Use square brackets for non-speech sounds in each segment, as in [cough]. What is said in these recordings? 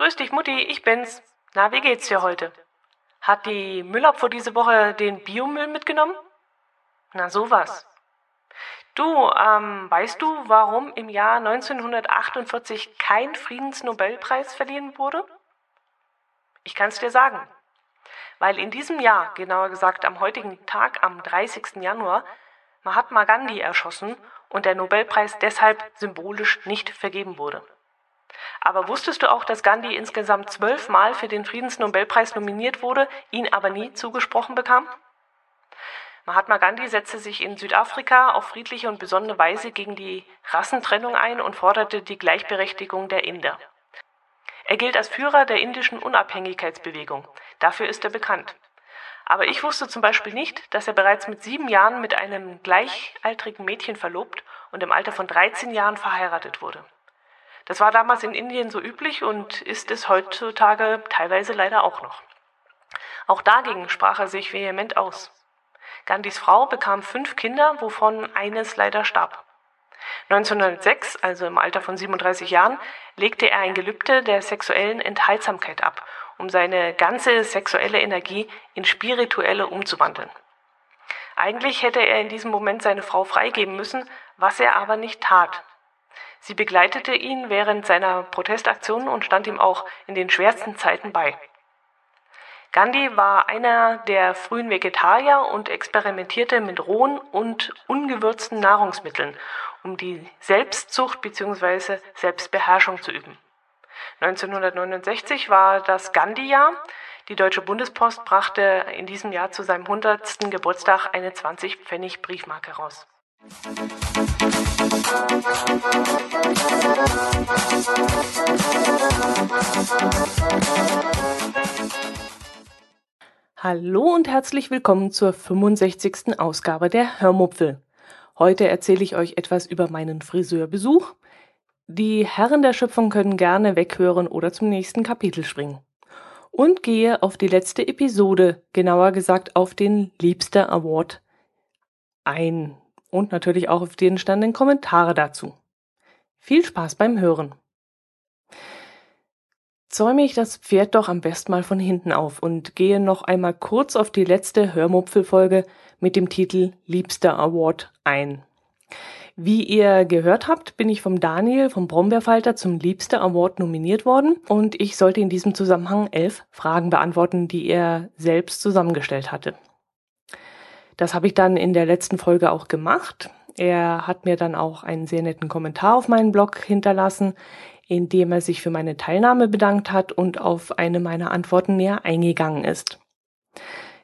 Grüß dich, Mutti, ich bin's. Na, wie geht's dir heute? Hat die Müllabfuhr diese Woche den Biomüll mitgenommen? Na, sowas. Du, ähm, weißt du, warum im Jahr 1948 kein Friedensnobelpreis verliehen wurde? Ich kann's dir sagen. Weil in diesem Jahr, genauer gesagt am heutigen Tag, am 30. Januar, Mahatma Gandhi erschossen und der Nobelpreis deshalb symbolisch nicht vergeben wurde. Aber wusstest du auch, dass Gandhi insgesamt zwölfmal für den Friedensnobelpreis nominiert wurde, ihn aber nie zugesprochen bekam? Mahatma Gandhi setzte sich in Südafrika auf friedliche und besonnene Weise gegen die Rassentrennung ein und forderte die Gleichberechtigung der Inder. Er gilt als Führer der indischen Unabhängigkeitsbewegung. Dafür ist er bekannt. Aber ich wusste zum Beispiel nicht, dass er bereits mit sieben Jahren mit einem gleichaltrigen Mädchen verlobt und im Alter von 13 Jahren verheiratet wurde. Das war damals in Indien so üblich und ist es heutzutage teilweise leider auch noch. Auch dagegen sprach er sich vehement aus. Gandhis Frau bekam fünf Kinder, wovon eines leider starb. 1906, also im Alter von 37 Jahren, legte er ein Gelübde der sexuellen Enthaltsamkeit ab um seine ganze sexuelle Energie in spirituelle umzuwandeln. Eigentlich hätte er in diesem Moment seine Frau freigeben müssen, was er aber nicht tat. Sie begleitete ihn während seiner Protestaktionen und stand ihm auch in den schwersten Zeiten bei. Gandhi war einer der frühen Vegetarier und experimentierte mit rohen und ungewürzten Nahrungsmitteln, um die Selbstzucht bzw. Selbstbeherrschung zu üben. 1969 war das Gandhi-Jahr. Die Deutsche Bundespost brachte in diesem Jahr zu seinem 100. Geburtstag eine 20-Pfennig-Briefmarke raus. Hallo und herzlich willkommen zur 65. Ausgabe der Hörmupfel. Heute erzähle ich euch etwas über meinen Friseurbesuch, die Herren der Schöpfung können gerne weghören oder zum nächsten Kapitel springen. Und gehe auf die letzte Episode, genauer gesagt auf den Liebster Award ein. Und natürlich auch auf die entstandenen Kommentare dazu. Viel Spaß beim Hören. Zäume ich das Pferd doch am besten mal von hinten auf und gehe noch einmal kurz auf die letzte Hörmupfelfolge mit dem Titel Liebster Award ein. Wie ihr gehört habt, bin ich vom Daniel vom Brombeerfalter zum Liebster Award nominiert worden und ich sollte in diesem Zusammenhang elf Fragen beantworten, die er selbst zusammengestellt hatte. Das habe ich dann in der letzten Folge auch gemacht. Er hat mir dann auch einen sehr netten Kommentar auf meinen Blog hinterlassen, in dem er sich für meine Teilnahme bedankt hat und auf eine meiner Antworten näher eingegangen ist.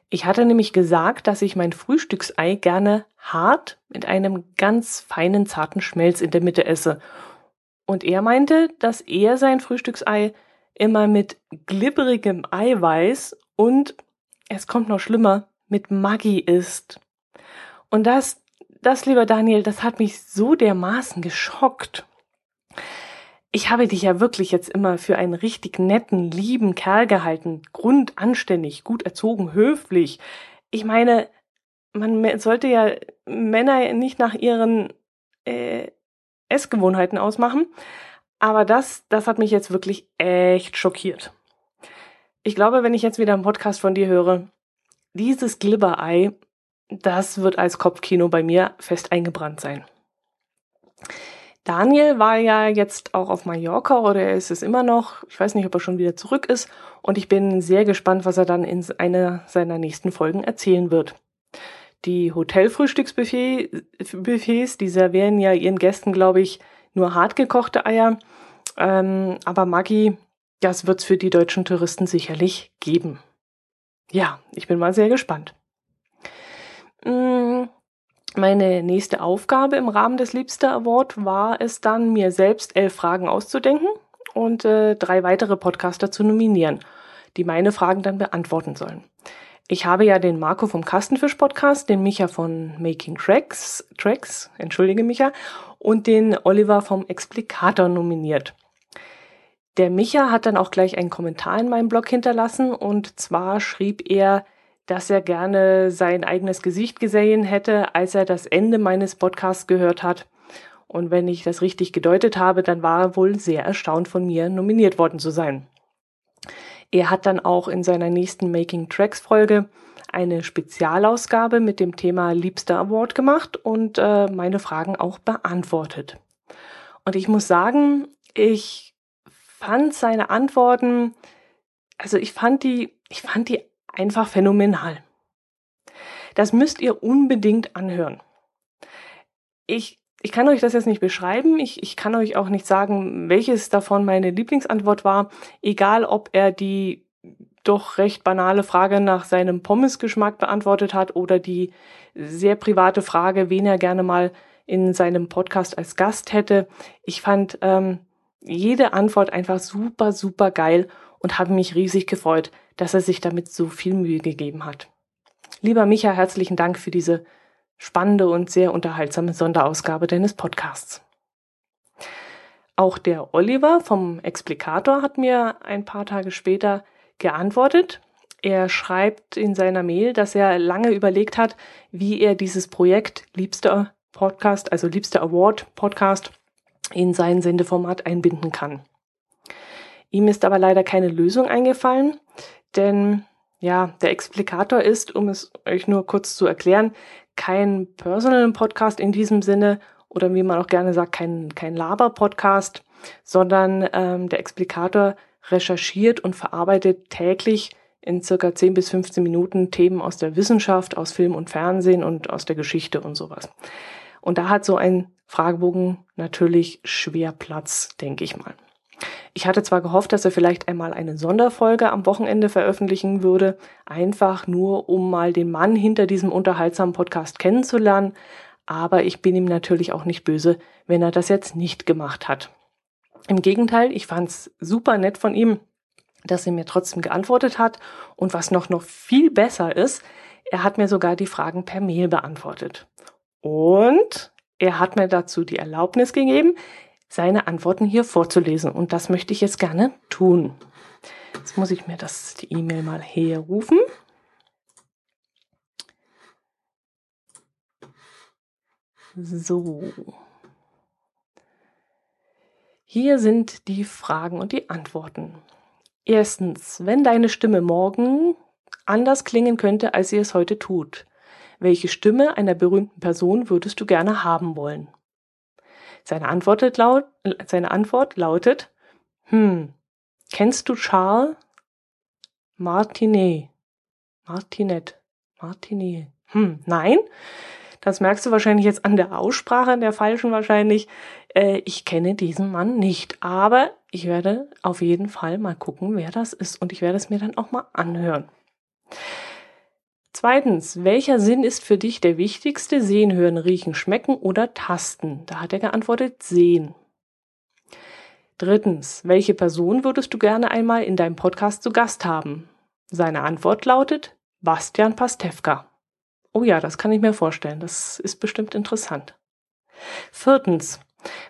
Ich hatte nämlich gesagt, dass ich mein Frühstücksei gerne hart mit einem ganz feinen, zarten Schmelz in der Mitte esse. Und er meinte, dass er sein Frühstücksei immer mit glibberigem Eiweiß und, es kommt noch schlimmer, mit Maggi isst. Und das, das, lieber Daniel, das hat mich so dermaßen geschockt. Ich habe dich ja wirklich jetzt immer für einen richtig netten, lieben Kerl gehalten, grundanständig, gut erzogen, höflich. Ich meine, man sollte ja Männer nicht nach ihren äh, Essgewohnheiten ausmachen. Aber das, das hat mich jetzt wirklich echt schockiert. Ich glaube, wenn ich jetzt wieder einen Podcast von dir höre, dieses Glibberei, das wird als Kopfkino bei mir fest eingebrannt sein. Daniel war ja jetzt auch auf Mallorca oder er ist es immer noch. Ich weiß nicht, ob er schon wieder zurück ist. Und ich bin sehr gespannt, was er dann in einer seiner nächsten Folgen erzählen wird. Die Hotelfrühstücksbuffets, die servieren ja ihren Gästen, glaube ich, nur hartgekochte Eier. Ähm, aber Maggi, das wird's für die deutschen Touristen sicherlich geben. Ja, ich bin mal sehr gespannt. Mm, meine nächste Aufgabe im Rahmen des Liebster Award war es dann, mir selbst elf Fragen auszudenken und äh, drei weitere Podcaster zu nominieren, die meine Fragen dann beantworten sollen. Ich habe ja den Marco vom Kastenfisch Podcast, den Micha von Making Tracks, Tracks, entschuldige Micha, und den Oliver vom Explikator nominiert. Der Micha hat dann auch gleich einen Kommentar in meinem Blog hinterlassen und zwar schrieb er, dass er gerne sein eigenes Gesicht gesehen hätte, als er das Ende meines Podcasts gehört hat. Und wenn ich das richtig gedeutet habe, dann war er wohl sehr erstaunt von mir nominiert worden zu sein. Er hat dann auch in seiner nächsten Making Tracks Folge eine Spezialausgabe mit dem Thema Liebster Award gemacht und äh, meine Fragen auch beantwortet. Und ich muss sagen, ich fand seine Antworten, also ich fand die, ich fand die einfach phänomenal. Das müsst ihr unbedingt anhören. Ich, ich kann euch das jetzt nicht beschreiben. Ich, ich kann euch auch nicht sagen, welches davon meine Lieblingsantwort war. Egal, ob er die doch recht banale Frage nach seinem Pommesgeschmack beantwortet hat oder die sehr private Frage, wen er gerne mal in seinem Podcast als Gast hätte. Ich fand ähm, jede Antwort einfach super, super geil und habe mich riesig gefreut, dass er sich damit so viel Mühe gegeben hat. Lieber Micha, herzlichen Dank für diese spannende und sehr unterhaltsame Sonderausgabe deines Podcasts. Auch der Oliver vom Explikator hat mir ein paar Tage später geantwortet. Er schreibt in seiner Mail, dass er lange überlegt hat, wie er dieses Projekt Liebster Podcast, also Liebster Award Podcast, in sein Sendeformat einbinden kann. Ihm ist aber leider keine Lösung eingefallen, denn ja, der Explikator ist, um es euch nur kurz zu erklären, kein Personal Podcast in diesem Sinne oder wie man auch gerne sagt, kein, kein Laber-Podcast, sondern ähm, der Explikator recherchiert und verarbeitet täglich in circa 10 bis 15 Minuten Themen aus der Wissenschaft, aus Film und Fernsehen und aus der Geschichte und sowas. Und da hat so ein Fragebogen natürlich schwer Platz, denke ich mal. Ich hatte zwar gehofft, dass er vielleicht einmal eine Sonderfolge am Wochenende veröffentlichen würde, einfach nur um mal den Mann hinter diesem unterhaltsamen Podcast kennenzulernen, aber ich bin ihm natürlich auch nicht böse, wenn er das jetzt nicht gemacht hat. Im Gegenteil, ich fand's super nett von ihm, dass er mir trotzdem geantwortet hat und was noch noch viel besser ist, er hat mir sogar die Fragen per Mail beantwortet. Und er hat mir dazu die Erlaubnis gegeben, seine Antworten hier vorzulesen. Und das möchte ich jetzt gerne tun. Jetzt muss ich mir das, die E-Mail mal herrufen. So. Hier sind die Fragen und die Antworten. Erstens, wenn deine Stimme morgen anders klingen könnte, als sie es heute tut, welche Stimme einer berühmten Person würdest du gerne haben wollen? Seine Antwort, laut, seine Antwort lautet, hm, kennst du Charles Martinet? Martinet. Martinet. Hm, nein. Das merkst du wahrscheinlich jetzt an der Aussprache, der falschen wahrscheinlich. Äh, ich kenne diesen Mann nicht, aber ich werde auf jeden Fall mal gucken, wer das ist und ich werde es mir dann auch mal anhören. Zweitens, welcher Sinn ist für dich der wichtigste? Sehen, hören, riechen, schmecken oder tasten? Da hat er geantwortet, sehen. Drittens, welche Person würdest du gerne einmal in deinem Podcast zu Gast haben? Seine Antwort lautet Bastian Pastewka. Oh ja, das kann ich mir vorstellen. Das ist bestimmt interessant. Viertens,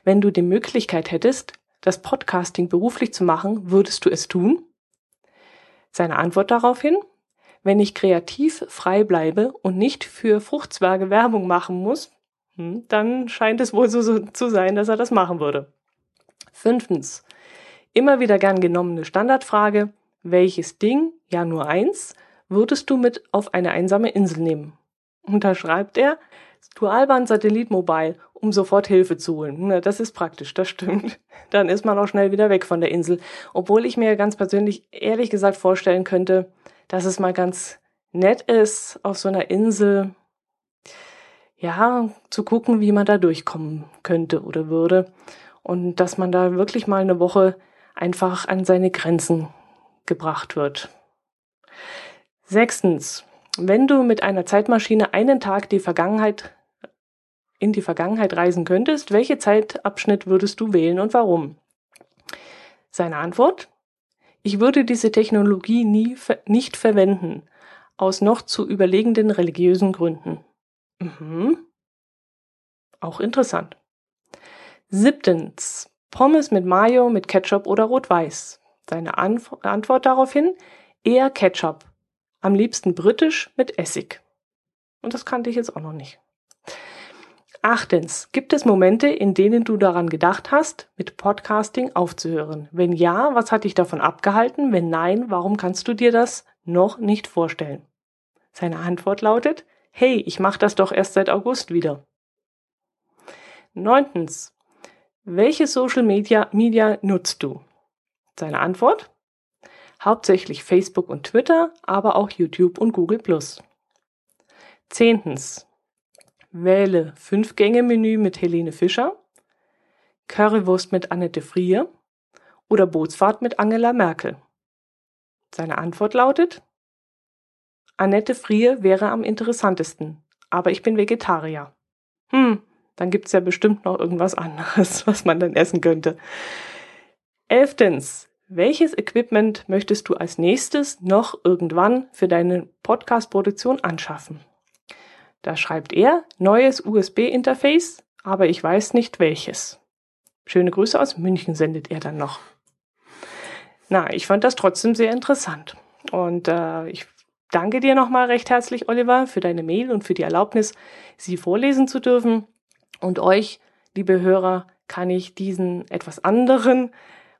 wenn du die Möglichkeit hättest, das Podcasting beruflich zu machen, würdest du es tun? Seine Antwort daraufhin, wenn ich kreativ frei bleibe und nicht für Fruchtzwerge Werbung machen muss, hm, dann scheint es wohl so, zu sein, dass er das machen würde. Fünftens. Immer wieder gern genommene Standardfrage. Welches Ding, ja nur eins, würdest du mit auf eine einsame Insel nehmen? Und da schreibt er, Dualband Satellit Mobile, um sofort Hilfe zu holen. Na, das ist praktisch, das stimmt. Dann ist man auch schnell wieder weg von der Insel. Obwohl ich mir ganz persönlich ehrlich gesagt vorstellen könnte, dass es mal ganz nett ist, auf so einer Insel, ja, zu gucken, wie man da durchkommen könnte oder würde. Und dass man da wirklich mal eine Woche einfach an seine Grenzen gebracht wird. Sechstens, wenn du mit einer Zeitmaschine einen Tag die Vergangenheit in die Vergangenheit reisen könntest, welche Zeitabschnitt würdest du wählen und warum? Seine Antwort? Ich würde diese Technologie nie nicht verwenden, aus noch zu überlegenden religiösen Gründen. Mhm. Auch interessant. Siebtens. Pommes mit Mayo, mit Ketchup oder Rot-Weiß. Seine Anf Antwort daraufhin? Eher Ketchup. Am liebsten britisch mit Essig. Und das kannte ich jetzt auch noch nicht. Achtens, gibt es Momente, in denen du daran gedacht hast, mit Podcasting aufzuhören? Wenn ja, was hat dich davon abgehalten? Wenn nein, warum kannst du dir das noch nicht vorstellen? Seine Antwort lautet, hey, ich mache das doch erst seit August wieder. Neuntens, welche Social Media, Media nutzt du? Seine Antwort, hauptsächlich Facebook und Twitter, aber auch YouTube und Google Zehntens, wähle Fünf-Gänge-Menü mit Helene Fischer, Currywurst mit Annette Frier oder Bootsfahrt mit Angela Merkel. Seine Antwort lautet, Annette Frier wäre am interessantesten, aber ich bin Vegetarier. Hm, dann gibt's ja bestimmt noch irgendwas anderes, [laughs] was man dann essen könnte. Elftens, welches Equipment möchtest du als nächstes noch irgendwann für deine Podcast-Produktion anschaffen? Da schreibt er neues USB-Interface, aber ich weiß nicht welches. Schöne Grüße aus München sendet er dann noch. Na, ich fand das trotzdem sehr interessant. Und äh, ich danke dir nochmal recht herzlich, Oliver, für deine Mail und für die Erlaubnis, sie vorlesen zu dürfen. Und euch, liebe Hörer, kann ich diesen etwas anderen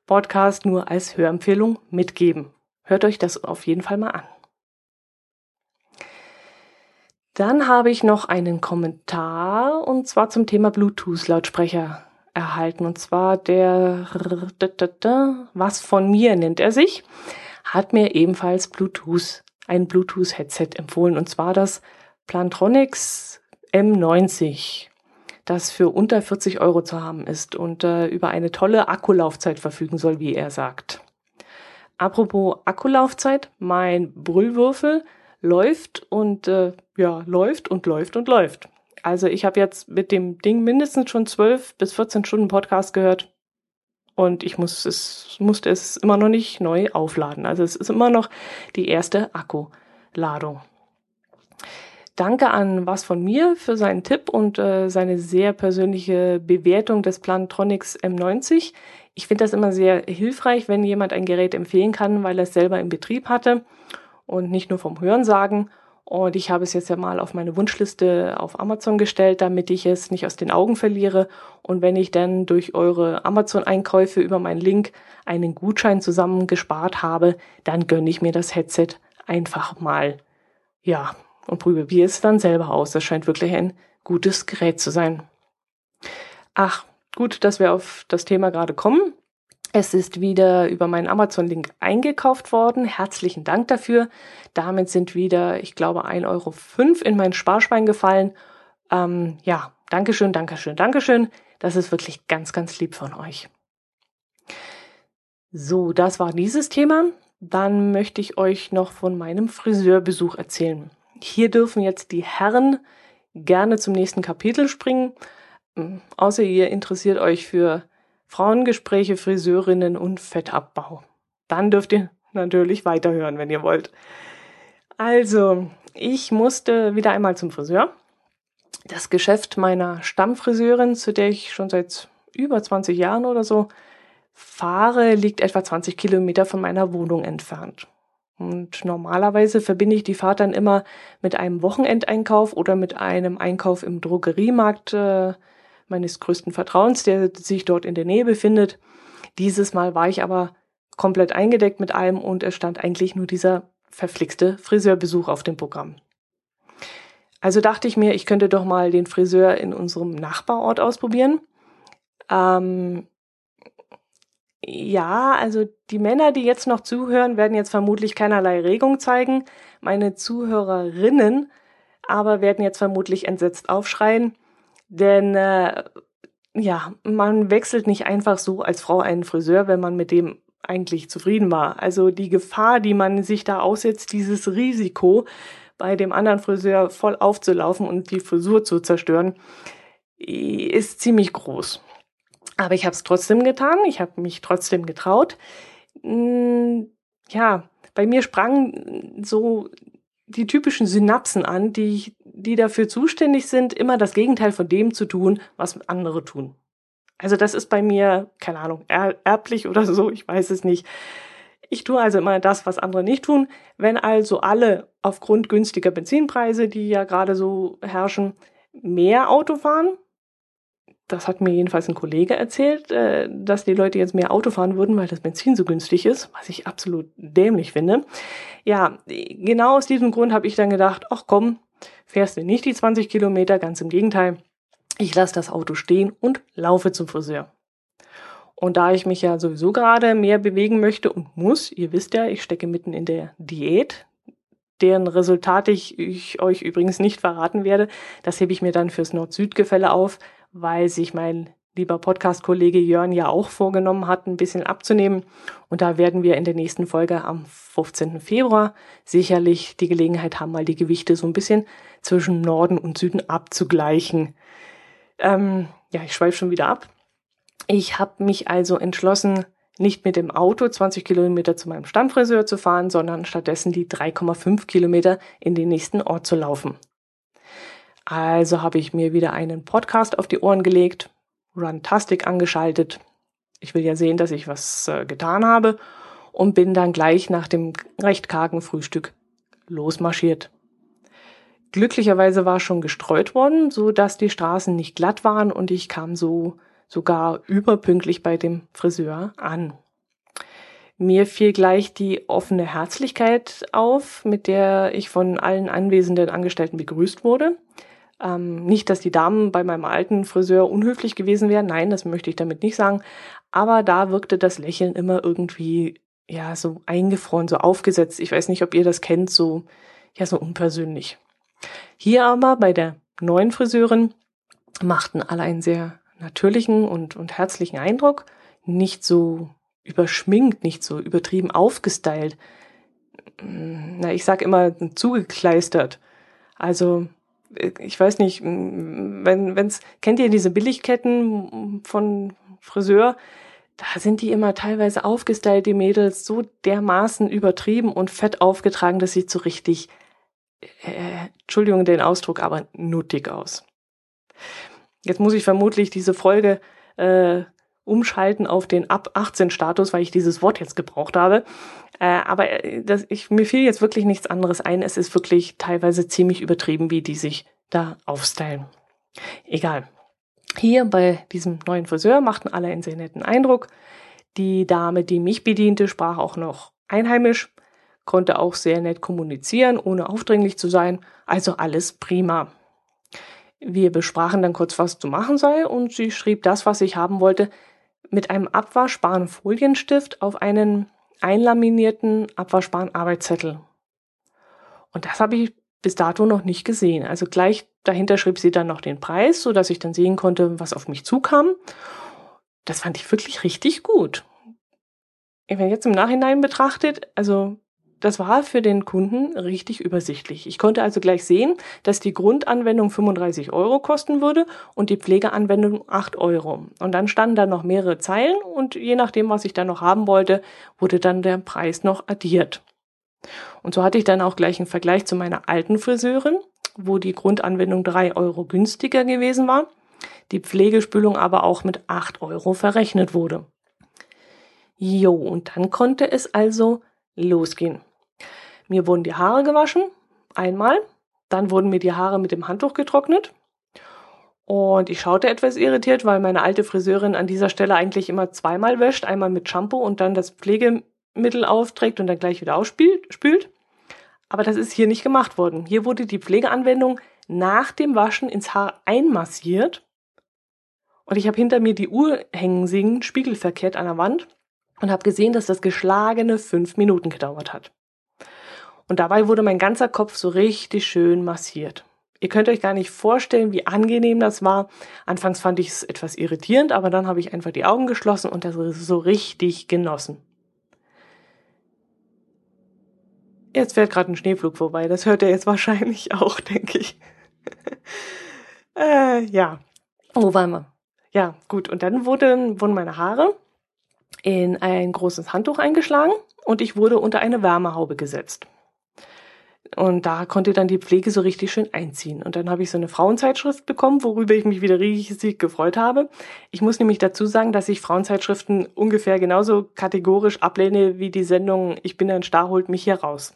Podcast nur als Hörempfehlung mitgeben. Hört euch das auf jeden Fall mal an. Dann habe ich noch einen Kommentar und zwar zum Thema Bluetooth-Lautsprecher erhalten. Und zwar der Was von mir nennt er sich, hat mir ebenfalls Bluetooth ein Bluetooth-Headset empfohlen, und zwar das Plantronics M90, das für unter 40 Euro zu haben ist und äh, über eine tolle Akkulaufzeit verfügen soll, wie er sagt. Apropos Akkulaufzeit, mein Brüllwürfel läuft und äh, ja, läuft und läuft und läuft. Also ich habe jetzt mit dem Ding mindestens schon 12 bis 14 Stunden Podcast gehört und ich muss es, musste es immer noch nicht neu aufladen. Also es ist immer noch die erste Akkuladung. Danke an was von mir für seinen Tipp und äh, seine sehr persönliche Bewertung des Plantronics M90. Ich finde das immer sehr hilfreich, wenn jemand ein Gerät empfehlen kann, weil er es selber im Betrieb hatte und nicht nur vom Hörensagen. Und ich habe es jetzt ja mal auf meine Wunschliste auf Amazon gestellt, damit ich es nicht aus den Augen verliere. Und wenn ich dann durch eure Amazon-Einkäufe über meinen Link einen Gutschein zusammengespart habe, dann gönne ich mir das Headset einfach mal. Ja, und probiere es dann selber aus. Das scheint wirklich ein gutes Gerät zu sein. Ach, gut, dass wir auf das Thema gerade kommen. Es ist wieder über meinen Amazon-Link eingekauft worden. Herzlichen Dank dafür. Damit sind wieder, ich glaube, 1,05 Euro in mein Sparschwein gefallen. Ähm, ja, Dankeschön, Dankeschön, Dankeschön. Das ist wirklich ganz, ganz lieb von euch. So, das war dieses Thema. Dann möchte ich euch noch von meinem Friseurbesuch erzählen. Hier dürfen jetzt die Herren gerne zum nächsten Kapitel springen. Ähm, außer ihr interessiert euch für Frauengespräche, Friseurinnen und Fettabbau. Dann dürft ihr natürlich weiterhören, wenn ihr wollt. Also, ich musste wieder einmal zum Friseur. Das Geschäft meiner Stammfriseurin, zu der ich schon seit über 20 Jahren oder so fahre, liegt etwa 20 Kilometer von meiner Wohnung entfernt. Und normalerweise verbinde ich die Fahrt dann immer mit einem Wochenendeinkauf oder mit einem Einkauf im Drogeriemarkt äh, meines größten Vertrauens, der sich dort in der Nähe befindet. Dieses Mal war ich aber komplett eingedeckt mit allem und es stand eigentlich nur dieser verflixte Friseurbesuch auf dem Programm. Also dachte ich mir, ich könnte doch mal den Friseur in unserem Nachbarort ausprobieren. Ähm, ja, also die Männer, die jetzt noch zuhören, werden jetzt vermutlich keinerlei Regung zeigen. Meine Zuhörerinnen aber werden jetzt vermutlich entsetzt aufschreien. Denn äh, ja, man wechselt nicht einfach so als Frau einen Friseur, wenn man mit dem eigentlich zufrieden war. Also die Gefahr, die man sich da aussetzt, dieses Risiko, bei dem anderen Friseur voll aufzulaufen und die Frisur zu zerstören, ist ziemlich groß. Aber ich habe es trotzdem getan, ich habe mich trotzdem getraut. Hm, ja, bei mir sprangen so die typischen Synapsen an, die, die dafür zuständig sind, immer das Gegenteil von dem zu tun, was andere tun. Also das ist bei mir, keine Ahnung, erblich oder so, ich weiß es nicht. Ich tue also immer das, was andere nicht tun. Wenn also alle aufgrund günstiger Benzinpreise, die ja gerade so herrschen, mehr Auto fahren, das hat mir jedenfalls ein Kollege erzählt, äh, dass die Leute jetzt mehr Auto fahren würden, weil das Benzin so günstig ist, was ich absolut dämlich finde. Ja, genau aus diesem Grund habe ich dann gedacht, ach komm, fährst du nicht die 20 Kilometer, ganz im Gegenteil. Ich lasse das Auto stehen und laufe zum Friseur. Und da ich mich ja sowieso gerade mehr bewegen möchte und muss, ihr wisst ja, ich stecke mitten in der Diät, deren Resultate ich, ich euch übrigens nicht verraten werde, das hebe ich mir dann fürs Nord-Süd-Gefälle auf, weil sich mein lieber Podcast-Kollege Jörn ja auch vorgenommen hat, ein bisschen abzunehmen. Und da werden wir in der nächsten Folge am 15. Februar sicherlich die Gelegenheit haben, mal die Gewichte so ein bisschen zwischen Norden und Süden abzugleichen. Ähm, ja, ich schweife schon wieder ab. Ich habe mich also entschlossen, nicht mit dem Auto 20 Kilometer zu meinem Stammfriseur zu fahren, sondern stattdessen die 3,5 Kilometer in den nächsten Ort zu laufen. Also habe ich mir wieder einen Podcast auf die Ohren gelegt, Runtastic angeschaltet. Ich will ja sehen, dass ich was äh, getan habe und bin dann gleich nach dem recht kargen Frühstück losmarschiert. Glücklicherweise war schon gestreut worden, so dass die Straßen nicht glatt waren und ich kam so sogar überpünktlich bei dem Friseur an. Mir fiel gleich die offene Herzlichkeit auf, mit der ich von allen anwesenden Angestellten begrüßt wurde. Ähm, nicht, dass die Damen bei meinem alten Friseur unhöflich gewesen wären, nein, das möchte ich damit nicht sagen, aber da wirkte das Lächeln immer irgendwie, ja, so eingefroren, so aufgesetzt. Ich weiß nicht, ob ihr das kennt, so, ja, so unpersönlich. Hier aber bei der neuen Friseurin machten alle einen sehr natürlichen und, und herzlichen Eindruck, nicht so überschminkt, nicht so übertrieben aufgestylt. Na, ich sag immer zugekleistert. Also ich weiß nicht, wenn wenn's kennt ihr diese Billigketten von Friseur? Da sind die immer teilweise aufgestylt, die Mädels, so dermaßen übertrieben und fett aufgetragen, dass sieht so richtig, äh, Entschuldigung den Ausdruck, aber nuttig aus. Jetzt muss ich vermutlich diese Folge äh, umschalten auf den ab 18 Status, weil ich dieses Wort jetzt gebraucht habe. Äh, aber äh, das, ich, mir fiel jetzt wirklich nichts anderes ein. Es ist wirklich teilweise ziemlich übertrieben, wie die sich da aufstylen. Egal. Hier bei diesem neuen Friseur machten alle einen sehr netten Eindruck. Die Dame, die mich bediente, sprach auch noch einheimisch, konnte auch sehr nett kommunizieren, ohne aufdringlich zu sein. Also alles prima. Wir besprachen dann kurz, was zu machen sei, und sie schrieb das, was ich haben wollte, mit einem abwaschbaren Folienstift auf einen einlaminierten abwaschbaren Arbeitszettel. Und das habe ich bis dato noch nicht gesehen. Also gleich dahinter schrieb sie dann noch den Preis, so dass ich dann sehen konnte, was auf mich zukam. Das fand ich wirklich richtig gut. Wenn jetzt im Nachhinein betrachtet, also das war für den Kunden richtig übersichtlich. Ich konnte also gleich sehen, dass die Grundanwendung 35 Euro kosten würde und die Pflegeanwendung 8 Euro. Und dann standen da noch mehrere Zeilen und je nachdem, was ich dann noch haben wollte, wurde dann der Preis noch addiert. Und so hatte ich dann auch gleich einen Vergleich zu meiner alten Friseurin, wo die Grundanwendung 3 Euro günstiger gewesen war, die Pflegespülung aber auch mit 8 Euro verrechnet wurde. Jo, und dann konnte es also losgehen. Mir wurden die Haare gewaschen, einmal. Dann wurden mir die Haare mit dem Handtuch getrocknet. Und ich schaute etwas irritiert, weil meine alte Friseurin an dieser Stelle eigentlich immer zweimal wäscht. Einmal mit Shampoo und dann das Pflegemittel aufträgt und dann gleich wieder ausspült. Aber das ist hier nicht gemacht worden. Hier wurde die Pflegeanwendung nach dem Waschen ins Haar einmassiert. Und ich habe hinter mir die Uhr hängen sehen, spiegelverkehrt an der Wand, und habe gesehen, dass das geschlagene fünf Minuten gedauert hat. Und dabei wurde mein ganzer Kopf so richtig schön massiert. Ihr könnt euch gar nicht vorstellen, wie angenehm das war. Anfangs fand ich es etwas irritierend, aber dann habe ich einfach die Augen geschlossen und das so richtig genossen. Jetzt fährt gerade ein Schneeflug vorbei. Das hört ihr jetzt wahrscheinlich [laughs] auch, denke ich. [laughs] äh, ja. Wo waren wir? Ja, gut. Und dann wurden, wurden meine Haare in ein großes Handtuch eingeschlagen und ich wurde unter eine Wärmehaube gesetzt. Und da konnte dann die Pflege so richtig schön einziehen. Und dann habe ich so eine Frauenzeitschrift bekommen, worüber ich mich wieder riesig gefreut habe. Ich muss nämlich dazu sagen, dass ich Frauenzeitschriften ungefähr genauso kategorisch ablehne wie die Sendung Ich bin ein Star, holt mich hier raus.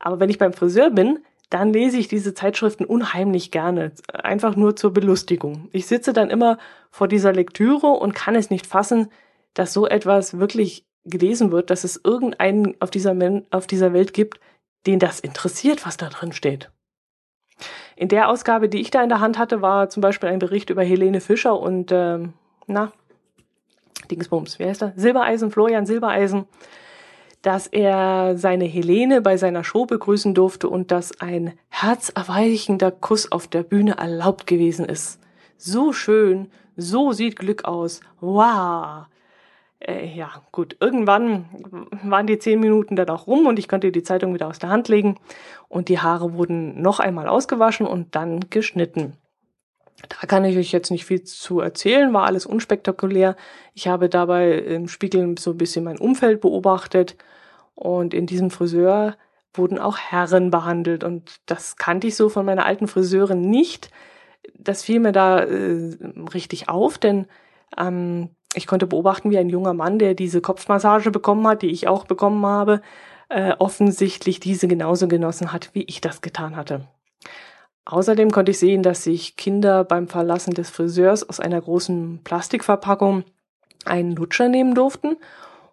Aber wenn ich beim Friseur bin, dann lese ich diese Zeitschriften unheimlich gerne, einfach nur zur Belustigung. Ich sitze dann immer vor dieser Lektüre und kann es nicht fassen, dass so etwas wirklich gelesen wird, dass es irgendeinen auf dieser, auf dieser Welt gibt, den das interessiert, was da drin steht. In der Ausgabe, die ich da in der Hand hatte, war zum Beispiel ein Bericht über Helene Fischer und, ähm, na, Dingsbums, wie heißt er? Silbereisen, Florian Silbereisen dass er seine Helene bei seiner Show begrüßen durfte und dass ein herzerweichender Kuss auf der Bühne erlaubt gewesen ist. So schön, so sieht Glück aus. Wow. Äh, ja, gut. Irgendwann waren die zehn Minuten dann auch rum und ich konnte die Zeitung wieder aus der Hand legen und die Haare wurden noch einmal ausgewaschen und dann geschnitten. Da kann ich euch jetzt nicht viel zu erzählen, war alles unspektakulär. Ich habe dabei im Spiegel so ein bisschen mein Umfeld beobachtet und in diesem Friseur wurden auch Herren behandelt und das kannte ich so von meiner alten Friseurin nicht. Das fiel mir da äh, richtig auf, denn ähm, ich konnte beobachten, wie ein junger Mann, der diese Kopfmassage bekommen hat, die ich auch bekommen habe, äh, offensichtlich diese genauso genossen hat, wie ich das getan hatte. Außerdem konnte ich sehen, dass sich Kinder beim Verlassen des Friseurs aus einer großen Plastikverpackung einen Lutscher nehmen durften.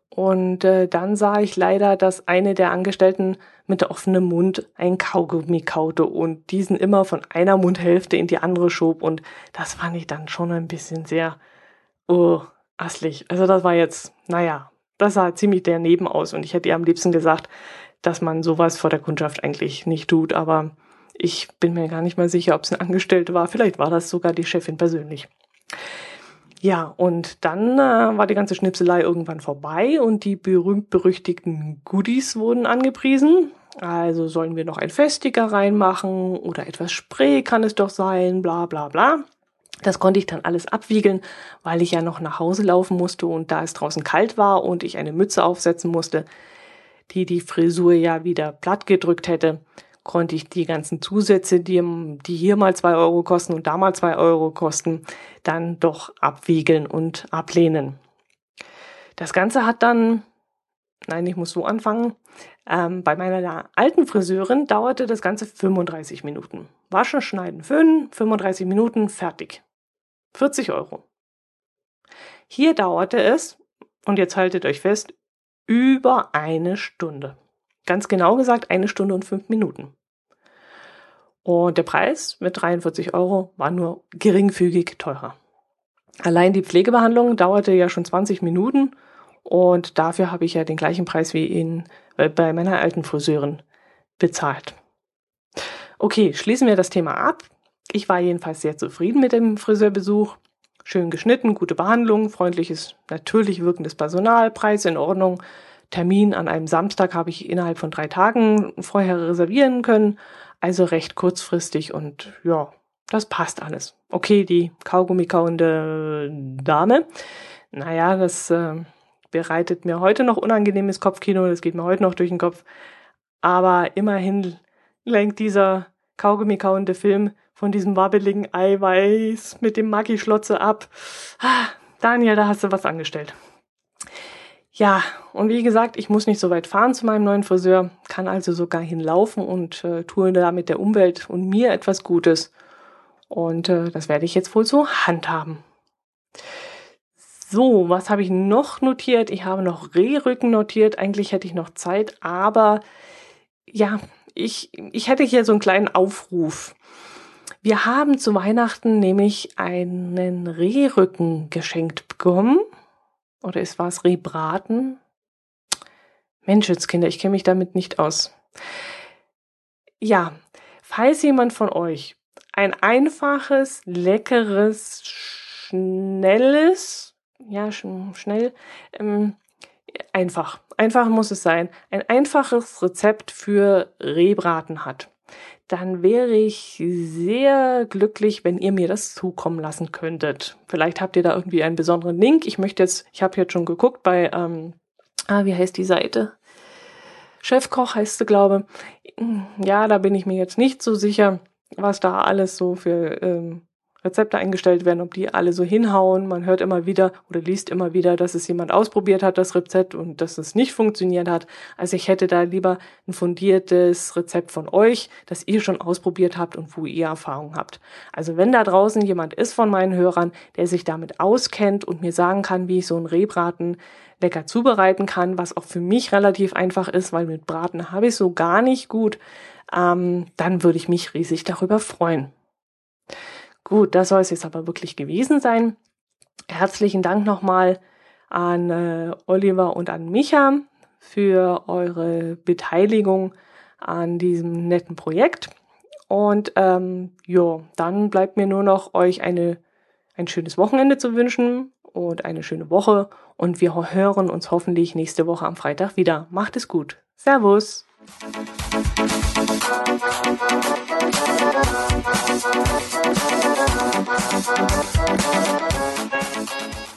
Und äh, dann sah ich leider, dass eine der Angestellten mit offenem Mund ein Kaugummi kaute und diesen immer von einer Mundhälfte in die andere schob. Und das fand ich dann schon ein bisschen sehr oh, asslig. Also das war jetzt, naja, das sah ziemlich daneben aus. Und ich hätte ihr am liebsten gesagt, dass man sowas vor der Kundschaft eigentlich nicht tut. Aber ich bin mir gar nicht mal sicher, ob es eine Angestellte war. Vielleicht war das sogar die Chefin persönlich. Ja, und dann äh, war die ganze Schnipselei irgendwann vorbei und die berühmt-berüchtigten Goodies wurden angepriesen. Also sollen wir noch ein Festiger reinmachen oder etwas Spray kann es doch sein, bla bla bla. Das konnte ich dann alles abwiegeln, weil ich ja noch nach Hause laufen musste und da es draußen kalt war und ich eine Mütze aufsetzen musste, die die Frisur ja wieder platt gedrückt hätte, konnte ich die ganzen Zusätze, die, die hier mal zwei Euro kosten und da mal zwei Euro kosten, dann doch abwiegeln und ablehnen. Das Ganze hat dann, nein, ich muss so anfangen, ähm, bei meiner alten Friseurin dauerte das Ganze 35 Minuten. Waschen, schneiden, föhnen, 35 Minuten, fertig. 40 Euro. Hier dauerte es, und jetzt haltet euch fest, über eine Stunde. Ganz genau gesagt eine Stunde und fünf Minuten. Und der Preis mit 43 Euro war nur geringfügig teurer. Allein die Pflegebehandlung dauerte ja schon 20 Minuten und dafür habe ich ja den gleichen Preis wie in, äh, bei meiner alten Friseurin bezahlt. Okay, schließen wir das Thema ab. Ich war jedenfalls sehr zufrieden mit dem Friseurbesuch. Schön geschnitten, gute Behandlung, freundliches, natürlich wirkendes Personal, Preis in Ordnung. Termin an einem Samstag habe ich innerhalb von drei Tagen vorher reservieren können. Also recht kurzfristig und ja, das passt alles. Okay, die Kaugummi-kauende Dame. Naja, das äh, bereitet mir heute noch unangenehmes Kopfkino, das geht mir heute noch durch den Kopf. Aber immerhin lenkt dieser Kaugummi-kauende Film von diesem wabbeligen Eiweiß mit dem Maggi-Schlotze ab. Ah, Daniel, da hast du was angestellt. Ja, und wie gesagt, ich muss nicht so weit fahren zu meinem neuen Friseur, kann also sogar hinlaufen und äh, tue damit der Umwelt und mir etwas Gutes. Und äh, das werde ich jetzt wohl so handhaben. So, was habe ich noch notiert? Ich habe noch Rehrücken notiert. Eigentlich hätte ich noch Zeit, aber ja, ich, ich hätte hier so einen kleinen Aufruf. Wir haben zu Weihnachten nämlich einen Rehrücken geschenkt bekommen oder ist was Rebraten? Menschenskinder, ich kenne mich damit nicht aus. Ja, falls jemand von euch ein einfaches, leckeres, schnelles, ja, schnell, ähm, einfach, einfach muss es sein, ein einfaches Rezept für Rebraten hat dann wäre ich sehr glücklich, wenn ihr mir das zukommen lassen könntet. Vielleicht habt ihr da irgendwie einen besonderen Link. Ich möchte jetzt, ich habe jetzt schon geguckt bei, ähm, ah, wie heißt die Seite? Chefkoch heißt sie, glaube. Ja, da bin ich mir jetzt nicht so sicher, was da alles so für ähm, Rezepte eingestellt werden, ob die alle so hinhauen. Man hört immer wieder oder liest immer wieder, dass es jemand ausprobiert hat, das Rezept, und dass es nicht funktioniert hat. Also ich hätte da lieber ein fundiertes Rezept von euch, das ihr schon ausprobiert habt und wo ihr Erfahrung habt. Also wenn da draußen jemand ist von meinen Hörern, der sich damit auskennt und mir sagen kann, wie ich so einen Rehbraten lecker zubereiten kann, was auch für mich relativ einfach ist, weil mit Braten habe ich so gar nicht gut, ähm, dann würde ich mich riesig darüber freuen. Gut, das soll es jetzt aber wirklich gewesen sein. Herzlichen Dank nochmal an äh, Oliver und an Micha für eure Beteiligung an diesem netten Projekt. Und ähm, ja, dann bleibt mir nur noch euch eine, ein schönes Wochenende zu wünschen und eine schöne Woche. Und wir hören uns hoffentlich nächste Woche am Freitag wieder. Macht es gut. Servus. Thank you.